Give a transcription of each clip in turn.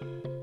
Thank you.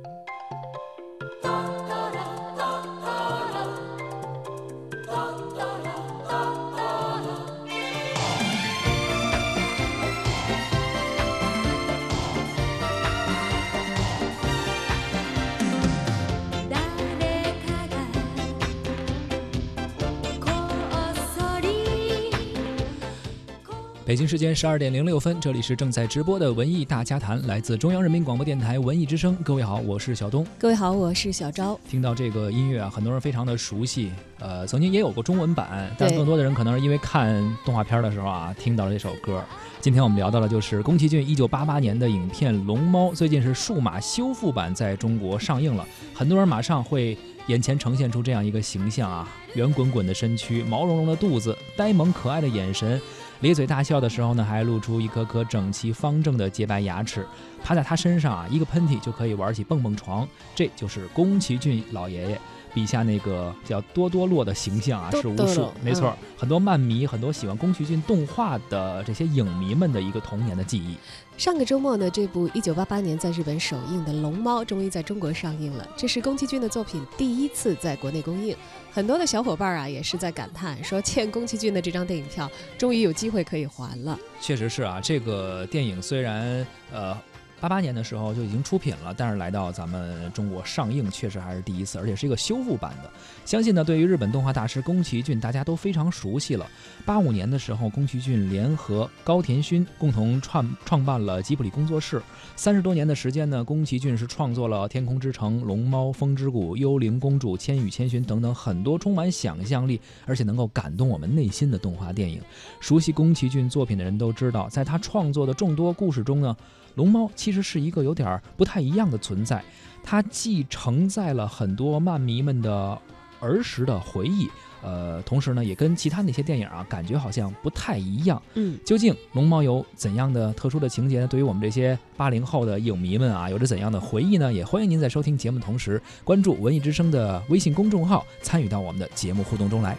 北京时间十二点零六分，这里是正在直播的文艺大家谈，来自中央人民广播电台文艺之声。各位好，我是小东。各位好，我是小昭。听到这个音乐啊，很多人非常的熟悉。呃，曾经也有过中文版，但更多的人可能是因为看动画片的时候啊，听到了这首歌。今天我们聊到的就是宫崎骏一九八八年的影片《龙猫》，最近是数码修复版在中国上映了，很多人马上会眼前呈现出这样一个形象啊，圆滚滚的身躯，毛茸茸的肚子，呆萌可爱的眼神。咧嘴大笑的时候呢，还露出一颗颗整齐方正的洁白牙齿。趴在他身上啊，一个喷嚏就可以玩起蹦蹦床。这就是宫崎骏老爷爷。笔下那个叫多多洛的形象啊，是无数，没错，很多漫迷，很多喜欢宫崎骏动画的这些影迷们的一个童年的记忆。上个周末呢，这部1988年在日本首映的《龙猫》终于在中国上映了，这是宫崎骏的作品第一次在国内公映。很多的小伙伴啊，也是在感叹说，欠宫崎骏的这张电影票，终于有机会可以还了。确实是啊，这个电影虽然呃。八八年的时候就已经出品了，但是来到咱们中国上映确实还是第一次，而且是一个修复版的。相信呢，对于日本动画大师宫崎骏，大家都非常熟悉了。八五年的时候，宫崎骏联合高田勋共同创创办了吉卜力工作室。三十多年的时间呢，宫崎骏是创作了《天空之城》《龙猫》《风之谷》《幽灵公主》《千与千寻》等等很多充满想象力，而且能够感动我们内心的动画电影。熟悉宫崎骏作品的人都知道，在他创作的众多故事中呢。龙猫其实是一个有点不太一样的存在，它既承载了很多漫迷们的儿时的回忆，呃，同时呢，也跟其他那些电影啊，感觉好像不太一样。嗯，究竟龙猫有怎样的特殊的情节呢？对于我们这些八零后的影迷们啊，有着怎样的回忆呢？也欢迎您在收听节目同时关注文艺之声的微信公众号，参与到我们的节目互动中来。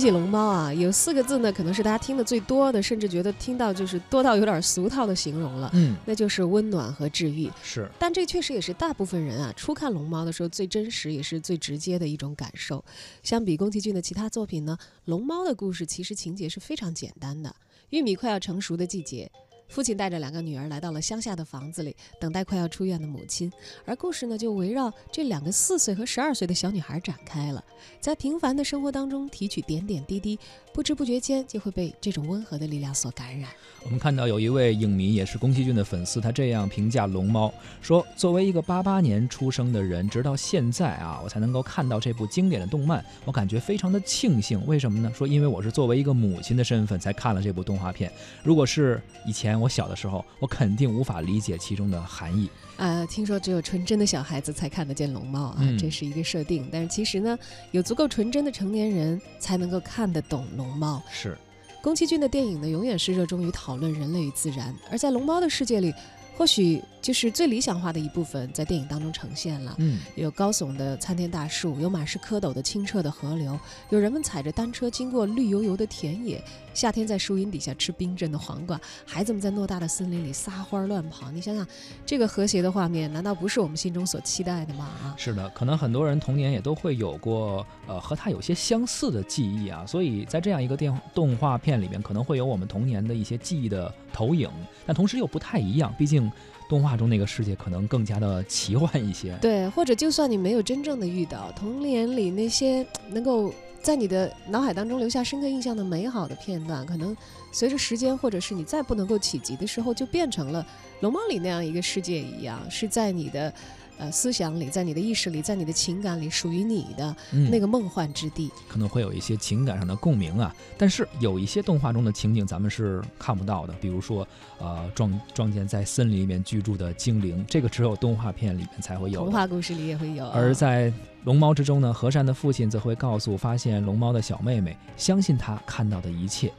起龙猫啊，有四个字呢，可能是大家听的最多的，甚至觉得听到就是多到有点俗套的形容了。嗯，那就是温暖和治愈。是，但这确实也是大部分人啊初看龙猫的时候最真实也是最直接的一种感受。相比宫崎骏的其他作品呢，龙猫的故事其实情节是非常简单的。玉米快要成熟的季节。父亲带着两个女儿来到了乡下的房子里，等待快要出院的母亲。而故事呢，就围绕这两个四岁和十二岁的小女孩展开了。在平凡的生活当中提取点点滴滴，不知不觉间就会被这种温和的力量所感染。我们看到有一位影迷，也是宫崎骏的粉丝，他这样评价《龙猫》，说：“作为一个八八年出生的人，直到现在啊，我才能够看到这部经典的动漫，我感觉非常的庆幸。为什么呢？说因为我是作为一个母亲的身份才看了这部动画片。如果是以前。”我小的时候，我肯定无法理解其中的含义。呃，听说只有纯真的小孩子才看得见龙猫啊，这是一个设定。但是其实呢，有足够纯真的成年人才能够看得懂龙猫。是。宫崎骏的电影呢，永远是热衷于讨论人类与自然，而在龙猫的世界里。或许就是最理想化的一部分，在电影当中呈现了。嗯，有高耸的参天大树，有满是蝌蚪的清澈的河流，有人们踩着单车经过绿油油的田野，夏天在树荫底下吃冰镇的黄瓜，孩子们在偌大的森林里撒欢乱跑。你想想，这个和谐的画面，难道不是我们心中所期待的吗？啊，是的，可能很多人童年也都会有过，呃，和它有些相似的记忆啊。所以在这样一个电动画片里面，可能会有我们童年的一些记忆的投影，但同时又不太一样，毕竟。动画中那个世界可能更加的奇幻一些，对，或者就算你没有真正的遇到童年里那些能够在你的脑海当中留下深刻印象的美好的片段，可能随着时间或者是你再不能够企及的时候，就变成了龙猫里那样一个世界一样，是在你的。呃，思想里，在你的意识里，在你的情感里，属于你的那个梦幻之地，可能会有一些情感上的共鸣啊。但是有一些动画中的情景，咱们是看不到的，比如说，呃，撞撞见在森林里面居住的精灵，这个只有动画片里面才会有，童话故事里也会有。而在龙猫之中呢，和善的父亲则会告诉发现龙猫的小妹妹，相信他看到的一切。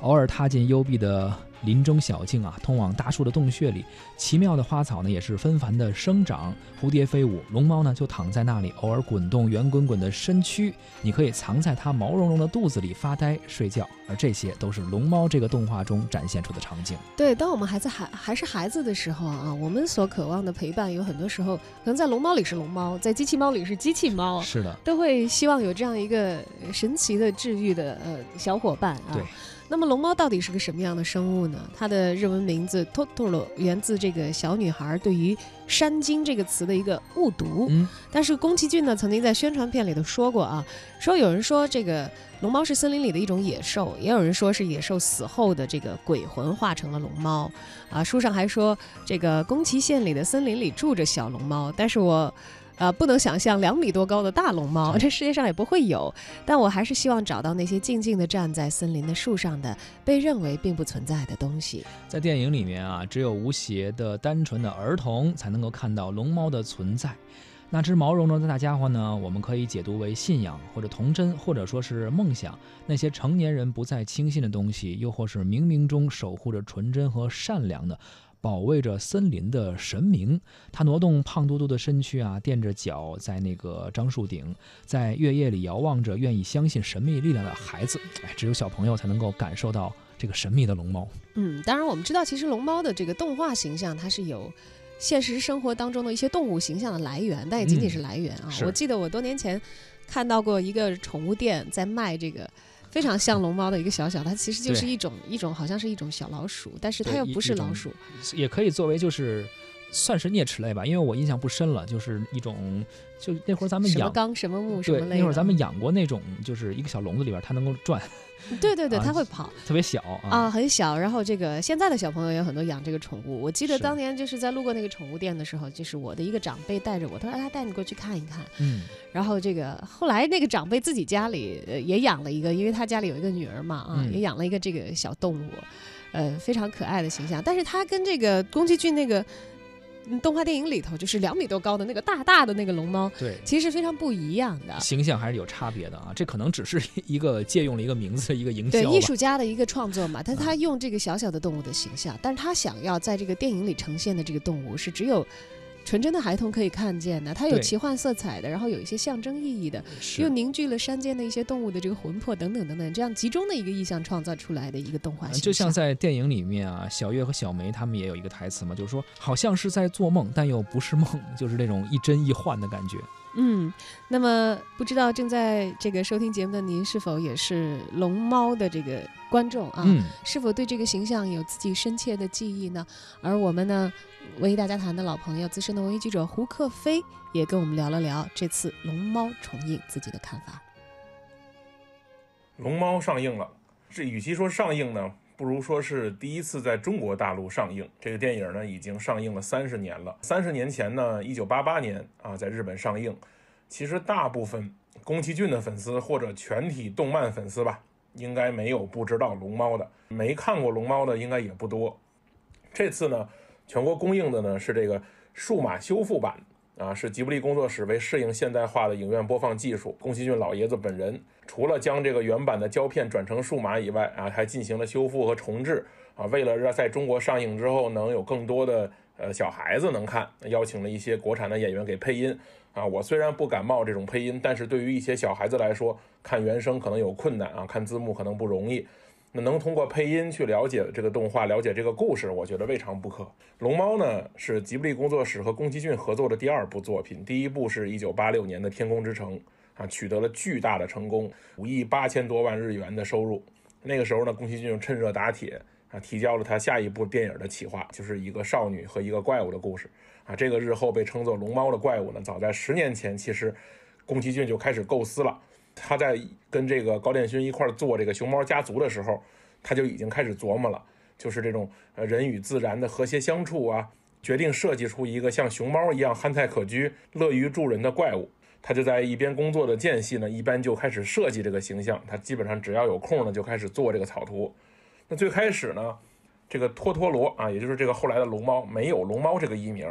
偶尔踏进幽闭的林中小径啊，通往大树的洞穴里，奇妙的花草呢也是纷繁的生长，蝴蝶飞舞，龙猫呢就躺在那里，偶尔滚动圆滚滚的身躯，你可以藏在它毛茸茸的肚子里发呆睡觉，而这些都是龙猫这个动画中展现出的场景。对，当我们还在还还是孩子的时候啊，我们所渴望的陪伴，有很多时候可能在龙猫里是龙猫，在机器猫里是机器猫，是的，都会希望有这样一个神奇的治愈的呃小伙伴啊。对。那么龙猫到底是个什么样的生物呢？它的日文名字 Totoro 源自这个小女孩对于“山精”这个词的一个误读。嗯，但是宫崎骏呢曾经在宣传片里头说过啊，说有人说这个龙猫是森林里的一种野兽，也有人说是野兽死后的这个鬼魂化成了龙猫。啊，书上还说这个宫崎县里的森林里住着小龙猫，但是我。呃，不能想象两米多高的大龙猫，这世界上也不会有。但我还是希望找到那些静静地站在森林的树上的被认为并不存在的东西。在电影里面啊，只有无邪的、单纯的儿童才能够看到龙猫的存在。那只毛茸茸的大家伙呢？我们可以解读为信仰，或者童真，或者说是梦想。那些成年人不再轻信的东西，又或是冥冥中守护着纯真和善良的。保卫着森林的神明，他挪动胖嘟嘟的身躯啊，垫着脚在那个樟树顶，在月夜里遥望着愿意相信神秘力量的孩子。哎，只有小朋友才能够感受到这个神秘的龙猫。嗯，当然我们知道，其实龙猫的这个动画形象，它是有现实生活当中的一些动物形象的来源，但也仅仅是来源啊。我记得我多年前看到过一个宠物店在卖这个。非常像龙猫的一个小小，它其实就是一种一种，好像是一种小老鼠，但是它又不是老鼠，也可以作为就是算是啮齿类吧，因为我印象不深了，就是一种就那会儿咱们养什么纲什么木什么类，那会儿咱们养过那种，就是一个小笼子里边它能够转。对对对，它会跑，特别小啊，很小。然后这个现在的小朋友也有很多养这个宠物。我记得当年就是在路过那个宠物店的时候，就是我的一个长辈带着我，他说他带你过去看一看。嗯。然后这个后来那个长辈自己家里也养了一个，因为他家里有一个女儿嘛，啊，也养了一个这个小动物，呃，非常可爱的形象。但是他跟这个宫崎骏那个。动画电影里头就是两米多高的那个大大的那个龙猫，对，其实非常不一样的形象还是有差别的啊。这可能只是一个借用了一个名字的一个营销，对艺术家的一个创作嘛。但他用这个小小的动物的形象，但是他想要在这个电影里呈现的这个动物是只有。纯真的孩童可以看见的，它有奇幻色彩的，然后有一些象征意义的，又凝聚了山间的一些动物的这个魂魄等等等等，这样集中的一个意象创造出来的一个动画。就像在电影里面啊，小月和小梅他们也有一个台词嘛，就是说好像是在做梦，但又不是梦，就是那种一真一幻的感觉。嗯，那么不知道正在这个收听节目的您是否也是龙猫的这个观众啊？嗯，是否对这个形象有自己深切的记忆呢？而我们呢，文艺大家谈的老朋友、资深的文艺记者胡克飞也跟我们聊了聊这次龙猫重映自己的看法。龙猫上映了，这与其说上映呢？不如说是第一次在中国大陆上映。这个电影呢，已经上映了三十年了。三十年前呢，一九八八年啊，在日本上映。其实大部分宫崎骏的粉丝或者全体动漫粉丝吧，应该没有不知道龙猫的。没看过龙猫的应该也不多。这次呢，全国公映的呢是这个数码修复版啊，是吉卜力工作室为适应现代化的影院播放技术，宫崎骏老爷子本人除了将这个原版的胶片转成数码以外啊，还进行了修复和重制啊。为了让在中国上映之后能有更多的呃小孩子能看，邀请了一些国产的演员给配音啊。我虽然不感冒这种配音，但是对于一些小孩子来说，看原声可能有困难啊，看字幕可能不容易。那能通过配音去了解这个动画，了解这个故事，我觉得未尝不可。龙猫呢是吉卜力工作室和宫崎骏合作的第二部作品，第一部是一九八六年的《天空之城》啊，取得了巨大的成功，五亿八千多万日元的收入。那个时候呢，宫崎骏趁热打铁啊，提交了他下一部电影的企划，就是一个少女和一个怪物的故事啊。这个日后被称作龙猫的怪物呢，早在十年前，其实宫崎骏就开始构思了。他在跟这个高电勋一块做这个熊猫家族的时候，他就已经开始琢磨了，就是这种呃人与自然的和谐相处啊，决定设计出一个像熊猫一样憨态可掬、乐于助人的怪物。他就在一边工作的间隙呢，一边就开始设计这个形象。他基本上只要有空呢，就开始做这个草图。那最开始呢，这个托托罗啊，也就是这个后来的龙猫，没有龙猫这个艺名，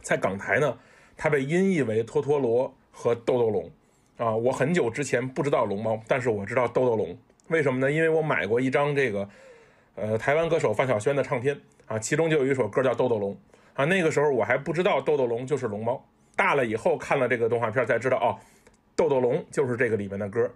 在港台呢，它被音译为托托罗和豆豆龙。啊，我很久之前不知道龙猫，但是我知道豆豆龙，为什么呢？因为我买过一张这个，呃，台湾歌手范晓萱的唱片啊，其中就有一首歌叫《豆豆龙》啊。那个时候我还不知道豆豆龙就是龙猫，大了以后看了这个动画片才知道哦，豆豆龙就是这个里面的歌。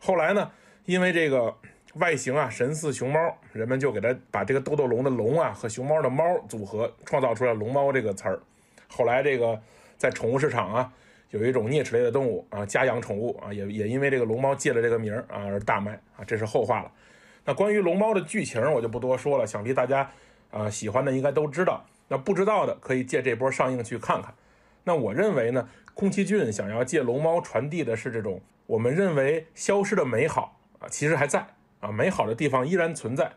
后来呢，因为这个外形啊神似熊猫，人们就给它把这个豆豆龙的龙啊和熊猫的猫组合，创造出来龙猫这个词儿。后来这个在宠物市场啊。有一种啮齿类的动物啊，家养宠物啊，也也因为这个龙猫借了这个名儿啊而大卖啊，这是后话了。那关于龙猫的剧情我就不多说了，想必大家啊喜欢的应该都知道。那不知道的可以借这波上映去看看。那我认为呢，宫崎骏想要借龙猫传递的是这种我们认为消失的美好啊，其实还在啊，美好的地方依然存在，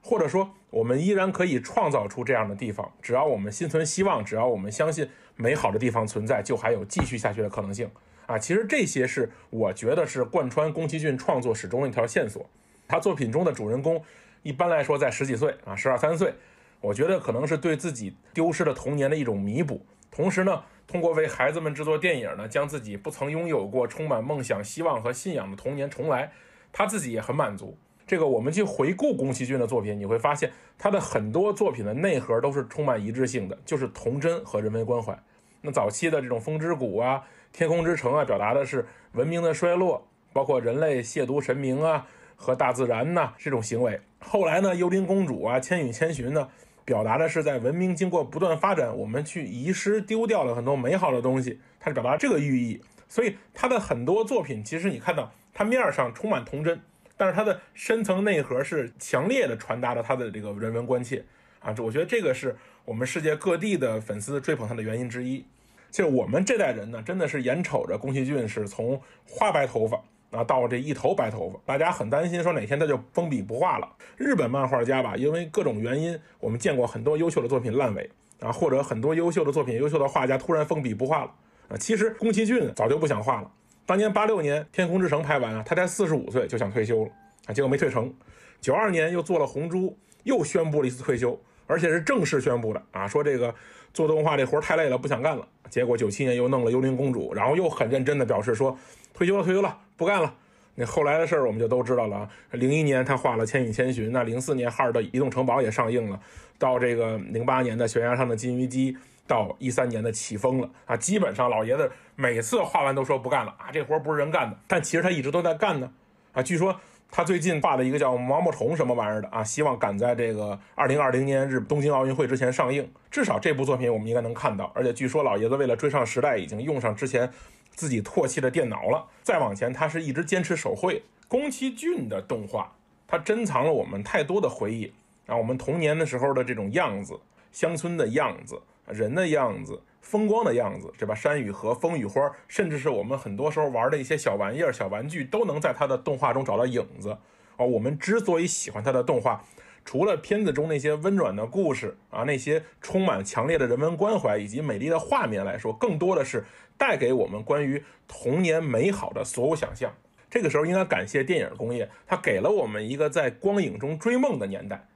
或者说我们依然可以创造出这样的地方，只要我们心存希望，只要我们相信。美好的地方存在，就还有继续下去的可能性啊！其实这些是我觉得是贯穿宫崎骏创作始终的一条线索。他作品中的主人公一般来说在十几岁啊，十二三岁，我觉得可能是对自己丢失的童年的一种弥补。同时呢，通过为孩子们制作电影呢，将自己不曾拥有过、充满梦想、希望和信仰的童年重来，他自己也很满足。这个我们去回顾宫崎骏的作品，你会发现他的很多作品的内核都是充满一致性的，就是童真和人文关怀。那早期的这种《风之谷》啊，《天空之城》啊，表达的是文明的衰落，包括人类亵渎神明啊和大自然呐这种行为。后来呢，《幽灵公主》啊，《千与千寻》呢，表达的是在文明经过不断发展，我们去遗失丢掉了很多美好的东西，它是表达这个寓意。所以他的很多作品，其实你看到它面上充满童真。但是它的深层内核是强烈的传达了他的这个人文关切啊，这我觉得这个是我们世界各地的粉丝追捧他的原因之一。其实我们这代人呢，真的是眼瞅着宫崎骏是从花白头发啊到这一头白头发，大家很担心说哪天他就封笔不画了。日本漫画家吧，因为各种原因，我们见过很多优秀的作品烂尾啊，或者很多优秀的作品、优秀的画家突然封笔不画了啊。其实宫崎骏早就不想画了。当年八六年《天空之城》拍完啊，他才四十五岁就想退休了啊，结果没退成。九二年又做了《红猪》，又宣布了一次退休，而且是正式宣布的啊，说这个做动画这活太累了，不想干了。结果九七年又弄了《幽灵公主》，然后又很认真的表示说退休了，退休了，不干了。那后来的事儿我们就都知道了啊。零一年他画了《千与千寻》，那零四年哈尔的《移动城堡》也上映了，到这个零八年的《悬崖上的金鱼姬》。到一三年的起风了啊，基本上老爷子每次画完都说不干了啊，这活不是人干的，但其实他一直都在干呢啊。据说他最近画了一个叫毛毛虫什么玩意儿的啊，希望赶在这个二零二零年日东京奥运会之前上映。至少这部作品我们应该能看到，而且据说老爷子为了追上时代，已经用上之前自己唾弃的电脑了。再往前，他是一直坚持手绘。宫崎骏的动画，它珍藏了我们太多的回忆啊，我们童年的时候的这种样子，乡村的样子。人的样子，风光的样子，对吧？山与河，风与花，甚至是我们很多时候玩的一些小玩意儿、小玩具，都能在他的动画中找到影子。哦，我们之所以喜欢他的动画，除了片子中那些温暖的故事啊，那些充满强烈的人文关怀以及美丽的画面来说，更多的是带给我们关于童年美好的所有想象。这个时候应该感谢电影工业，它给了我们一个在光影中追梦的年代。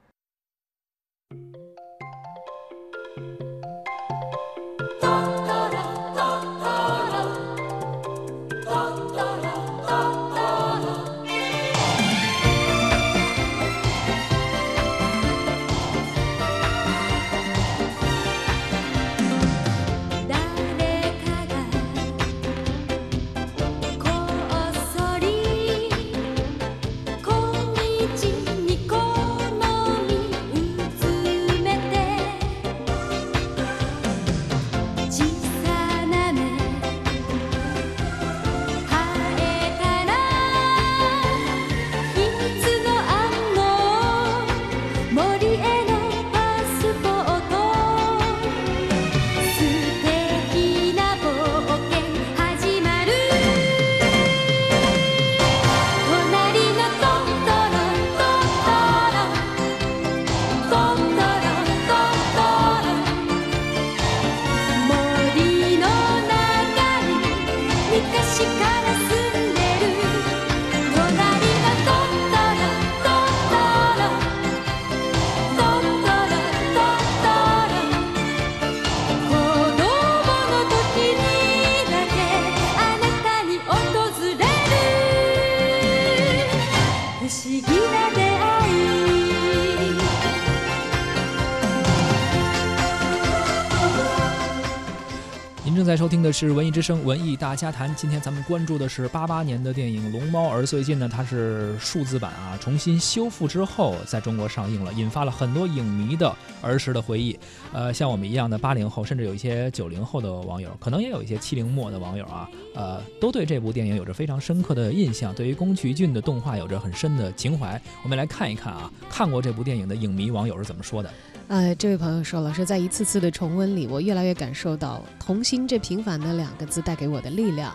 收听的是《文艺之声·文艺大家谈》。今天咱们关注的是八八年的电影《龙猫》，而最近呢，它是数字版啊，重新修复之后在中国上映了，引发了很多影迷的儿时的回忆。呃，像我们一样的八零后，甚至有一些九零后的网友，可能也有一些七零末的网友啊，呃，都对这部电影有着非常深刻的印象，对于宫崎骏的动画有着很深的情怀。我们来看一看啊，看过这部电影的影迷网友是怎么说的。呃，这位朋友说老师在一次次的重温里，我越来越感受到“童心”这平凡的两个字带给我的力量。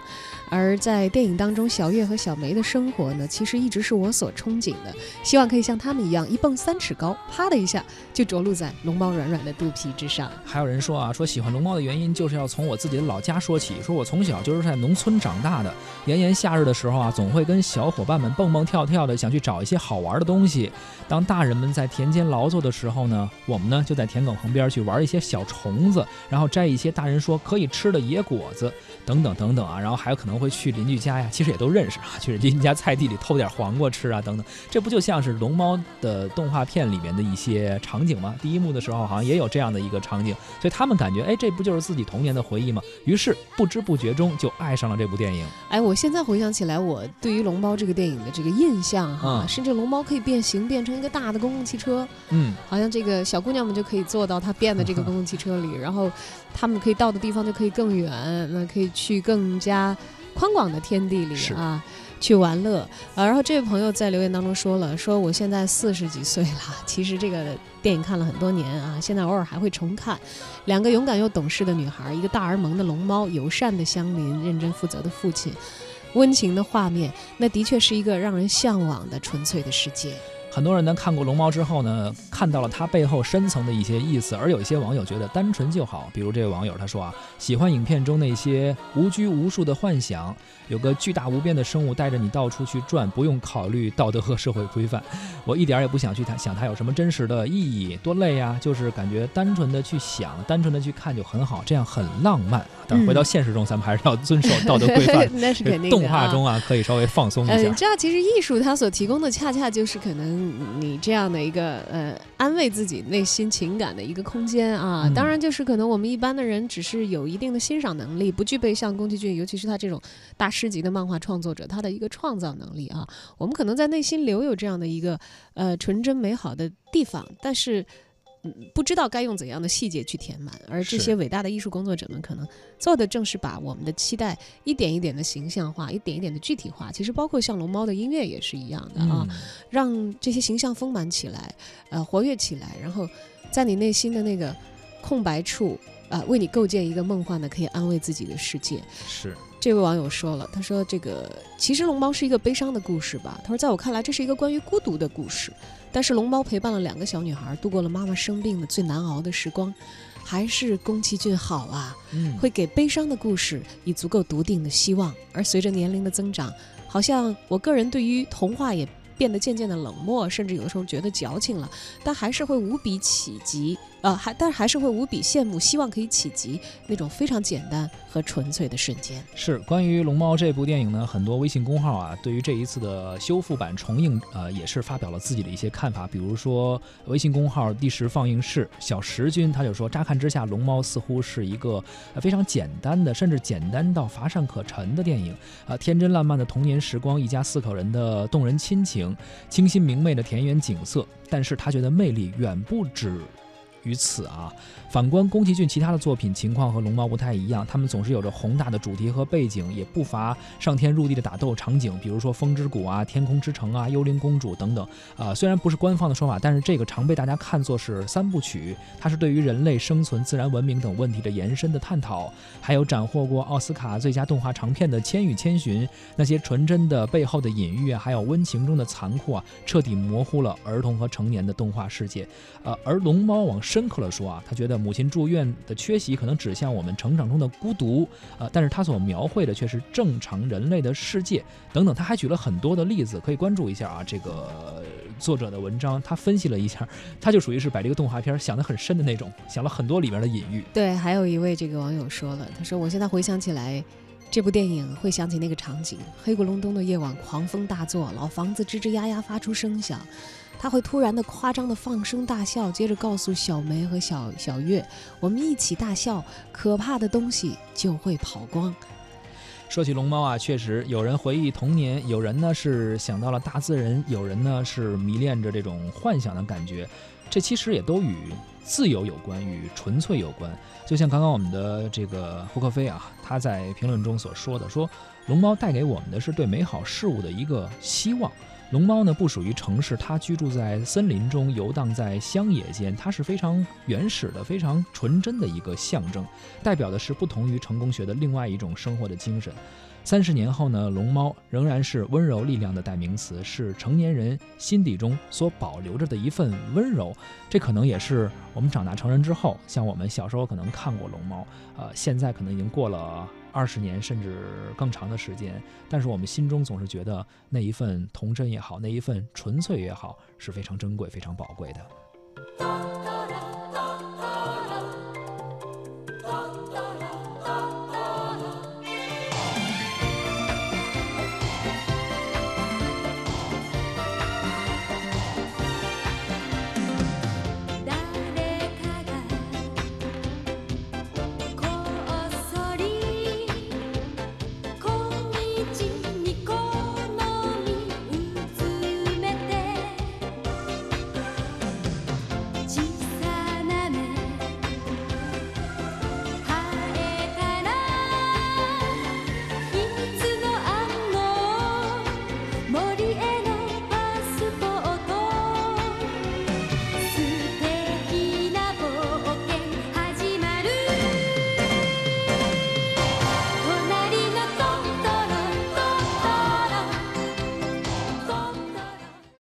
而在电影当中，小月和小梅的生活呢，其实一直是我所憧憬的，希望可以像他们一样，一蹦三尺高，啪的一下就着陆在龙猫软软的肚皮之上。还有人说啊，说喜欢龙猫的原因就是要从我自己的老家说起，说我从小就是在农村长大的，炎炎夏日的时候啊，总会跟小伙伴们蹦蹦跳跳的，想去找一些好玩的东西。当大人们在田间劳作的时候呢，我们呢就在田埂旁边去玩一些小虫子，然后摘一些大人说可以吃的野果子，等等等等啊，然后还有可能。会去邻居家呀，其实也都认识啊，去邻居家菜地里偷点黄瓜吃啊，等等，这不就像是龙猫的动画片里面的一些场景吗？第一幕的时候好像也有这样的一个场景，所以他们感觉，哎，这不就是自己童年的回忆吗？于是不知不觉中就爱上了这部电影。哎，我现在回想起来，我对于龙猫这个电影的这个印象哈，甚至龙猫可以变形变成一个大的公共汽车，嗯，好像这个小姑娘们就可以坐到它变的这个公共汽车里，然后他们可以到的地方就可以更远，那可以去更加。宽广的天地里啊，去玩乐啊。然后这位朋友在留言当中说了，说我现在四十几岁了，其实这个电影看了很多年啊，现在偶尔还会重看。两个勇敢又懂事的女孩，一个大而萌的龙猫，友善的乡邻，认真负责的父亲，温情的画面，那的确是一个让人向往的纯粹的世界。很多人呢看过龙猫之后呢，看到了它背后深层的一些意思，而有一些网友觉得单纯就好。比如这位网友他说啊，喜欢影片中那些无拘无束的幻想，有个巨大无边的生物带着你到处去转，不用考虑道德和社会规范。我一点也不想去想它有什么真实的意义，多累呀！就是感觉单纯的去想，单纯的去看就很好，这样很浪漫。但是回到现实中，咱们还是要遵守道德规范。那是肯定的。动画中啊，可以稍微放松一下。你知道，其实艺术它所提供的，恰恰就是可能。你这样的一个呃，安慰自己内心情感的一个空间啊，当然就是可能我们一般的人只是有一定的欣赏能力，不具备像宫崎骏，尤其是他这种大师级的漫画创作者，他的一个创造能力啊。我们可能在内心留有这样的一个呃纯真美好的地方，但是。嗯，不知道该用怎样的细节去填满，而这些伟大的艺术工作者们可能做的正是把我们的期待一点一点的形象化，一点一点的具体化。其实包括像龙猫的音乐也是一样的啊，让这些形象丰满起来，呃，活跃起来，然后在你内心的那个空白处啊，为你构建一个梦幻的可以安慰自己的世界。是。这位网友说了，他说：“这个其实龙猫是一个悲伤的故事吧？他说，在我看来，这是一个关于孤独的故事。但是龙猫陪伴了两个小女孩，度过了妈妈生病的最难熬的时光，还是宫崎骏好啊！会给悲伤的故事以足够笃定的希望。而随着年龄的增长，好像我个人对于童话也变得渐渐的冷漠，甚至有的时候觉得矫情了，但还是会无比企及。”呃，还但是还是会无比羡慕，希望可以企及那种非常简单和纯粹的瞬间。是关于《龙猫》这部电影呢，很多微信公号啊，对于这一次的修复版重映，呃，也是发表了自己的一些看法。比如说，微信公号“第十放映室”小石君他就说：“乍看之下，《龙猫》似乎是一个非常简单的，甚至简单到乏善可陈的电影。啊，天真烂漫的童年时光，一家四口人的动人亲情，清新明媚的田园景色。但是他觉得魅力远不止。”于此啊，反观宫崎骏其他的作品，情况和龙猫不太一样。他们总是有着宏大的主题和背景，也不乏上天入地的打斗场景，比如说《风之谷》啊、《天空之城》啊、《幽灵公主》等等。啊，虽然不是官方的说法，但是这个常被大家看作是三部曲。它是对于人类生存、自然文明等问题的延伸的探讨，还有斩获过奥斯卡最佳动画长片的《千与千寻》，那些纯真的背后的隐喻啊，还有温情中的残酷啊，彻底模糊了儿童和成年的动画世界。呃，而龙猫往。深刻了说啊，他觉得母亲住院的缺席可能指向我们成长中的孤独，呃，但是他所描绘的却是正常人类的世界等等。他还举了很多的例子，可以关注一下啊。这个作者的文章，他分析了一下，他就属于是把这个动画片想得很深的那种，想了很多里面的隐喻。对，还有一位这个网友说了，他说我现在回想起来。这部电影会想起那个场景：黑咕隆咚的夜晚，狂风大作，老房子吱吱呀呀发出声响。他会突然的夸张的放声大笑，接着告诉小梅和小小月：“我们一起大笑，可怕的东西就会跑光。”说起龙猫啊，确实有人回忆童年，有人呢是想到了大自然，有人呢是迷恋着这种幻想的感觉。这其实也都与自由有关，与纯粹有关。就像刚刚我们的这个胡克飞啊，他在评论中所说的，说龙猫带给我们的是对美好事物的一个希望。龙猫呢不属于城市，它居住在森林中，游荡在乡野间，它是非常原始的、非常纯真的一个象征，代表的是不同于成功学的另外一种生活的精神。三十年后呢，龙猫仍然是温柔力量的代名词，是成年人心底中所保留着的一份温柔。这可能也是我们长大成人之后，像我们小时候可能看过龙猫，呃，现在可能已经过了。二十年甚至更长的时间但是我们心中总是觉得那一份童真也好那一份纯粹也好是非常珍贵非常宝贵的。